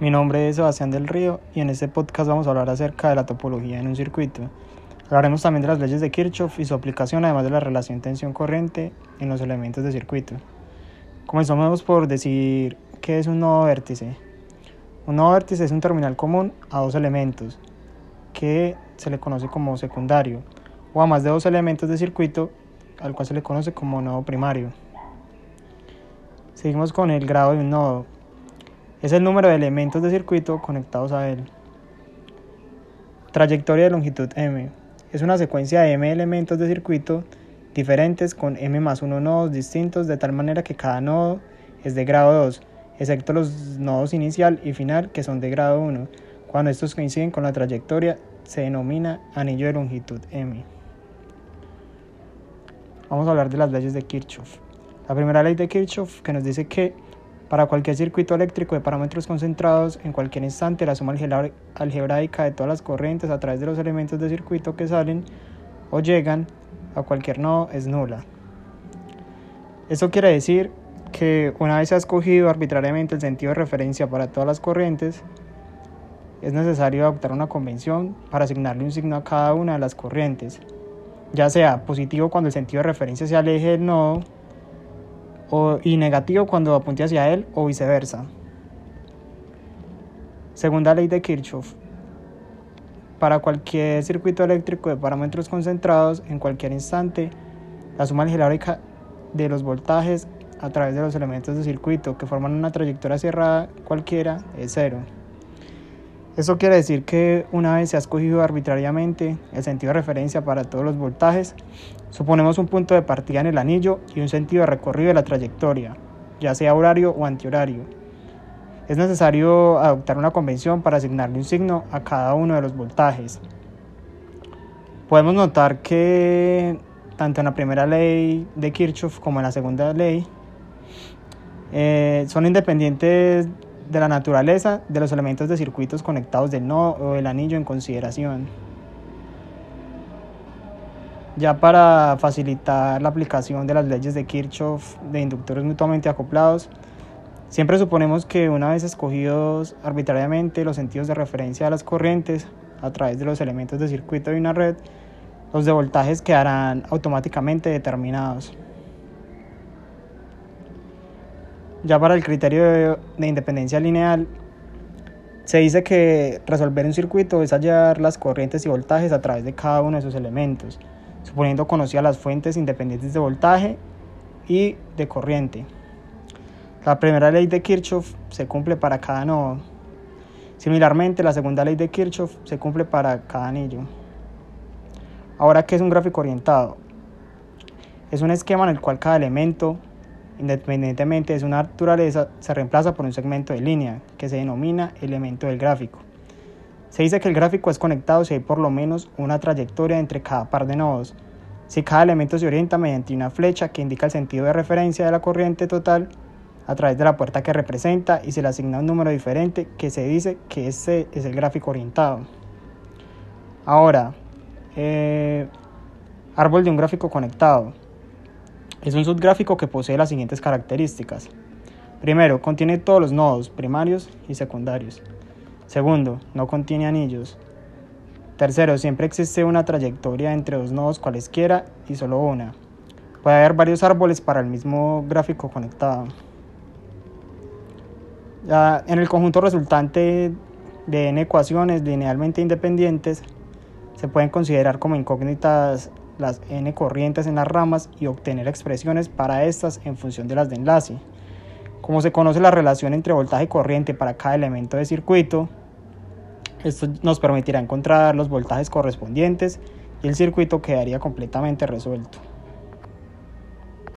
Mi nombre es Sebastián del Río y en este podcast vamos a hablar acerca de la topología en un circuito. Hablaremos también de las leyes de Kirchhoff y su aplicación, además de la relación tensión-corriente en los elementos de circuito. Comenzamos por decir qué es un nodo vértice. Un nodo vértice es un terminal común a dos elementos, que se le conoce como secundario, o a más de dos elementos de circuito, al cual se le conoce como nodo primario. Seguimos con el grado de un nodo es el número de elementos de circuito conectados a él. Trayectoria de longitud m. Es una secuencia de m elementos de circuito diferentes con m más 1 nodos distintos de tal manera que cada nodo es de grado 2, excepto los nodos inicial y final que son de grado 1. Cuando estos coinciden con la trayectoria se denomina anillo de longitud m. Vamos a hablar de las leyes de Kirchhoff. La primera ley de Kirchhoff que nos dice que para cualquier circuito eléctrico de parámetros concentrados, en cualquier instante la suma algebraica de todas las corrientes a través de los elementos de circuito que salen o llegan a cualquier nodo es nula. Eso quiere decir que una vez se ha escogido arbitrariamente el sentido de referencia para todas las corrientes, es necesario adoptar una convención para asignarle un signo a cada una de las corrientes, ya sea positivo cuando el sentido de referencia se aleje del nodo o, y negativo cuando apunte hacia él o viceversa. Segunda ley de Kirchhoff. Para cualquier circuito eléctrico de parámetros concentrados en cualquier instante, la suma algebraica de los voltajes a través de los elementos de circuito que forman una trayectoria cerrada cualquiera es cero. Eso quiere decir que una vez se ha escogido arbitrariamente el sentido de referencia para todos los voltajes, suponemos un punto de partida en el anillo y un sentido de recorrido de la trayectoria, ya sea horario o antihorario. Es necesario adoptar una convención para asignarle un signo a cada uno de los voltajes. Podemos notar que tanto en la primera ley de Kirchhoff como en la segunda ley eh, son independientes de la naturaleza de los elementos de circuitos conectados del nodo o del anillo en consideración. Ya para facilitar la aplicación de las leyes de Kirchhoff de inductores mutuamente acoplados, siempre suponemos que una vez escogidos arbitrariamente los sentidos de referencia de las corrientes a través de los elementos de circuito de una red, los de voltajes quedarán automáticamente determinados. Ya para el criterio de, independencia lineal, se dice que resolver un circuito es hallar las corrientes y voltajes a través de cada uno de sus elementos, suponiendo conocidas las fuentes independientes de voltaje y de corriente. La primera ley de Kirchhoff se cumple para cada nodo. Similarmente, la segunda ley de Kirchhoff se cumple para cada anillo. Ahora, ¿qué es un gráfico orientado? Es un esquema en el cual cada elemento independientemente de su naturaleza, se reemplaza por un segmento de línea, que se denomina elemento del gráfico. Se dice que el gráfico es conectado si hay por lo menos una trayectoria entre cada par de nodos. Si cada elemento se orienta mediante una flecha que indica el sentido de referencia de la corriente total a través de la puerta que representa y se le asigna un número diferente que se dice que ese es el gráfico orientado. Ahora, eh, árbol de un gráfico conectado. Es un subgráfico que posee las siguientes características. Primero, contiene todos los nodos primarios y secundarios. Segundo, no contiene anillos. Tercero, siempre existe una trayectoria entre dos nodos cualesquiera y solo una. Puede haber varios árboles para el mismo gráfico conectado. en el conjunto resultante de n ecuaciones linealmente independientes, se pueden considerar como incógnitas las n corrientes en las ramas y obtener expresiones para estas en función de las de enlace. Como se conoce la relación entre voltaje y corriente para cada elemento de circuito, esto nos permitirá encontrar los voltajes correspondientes y el circuito quedaría completamente resuelto.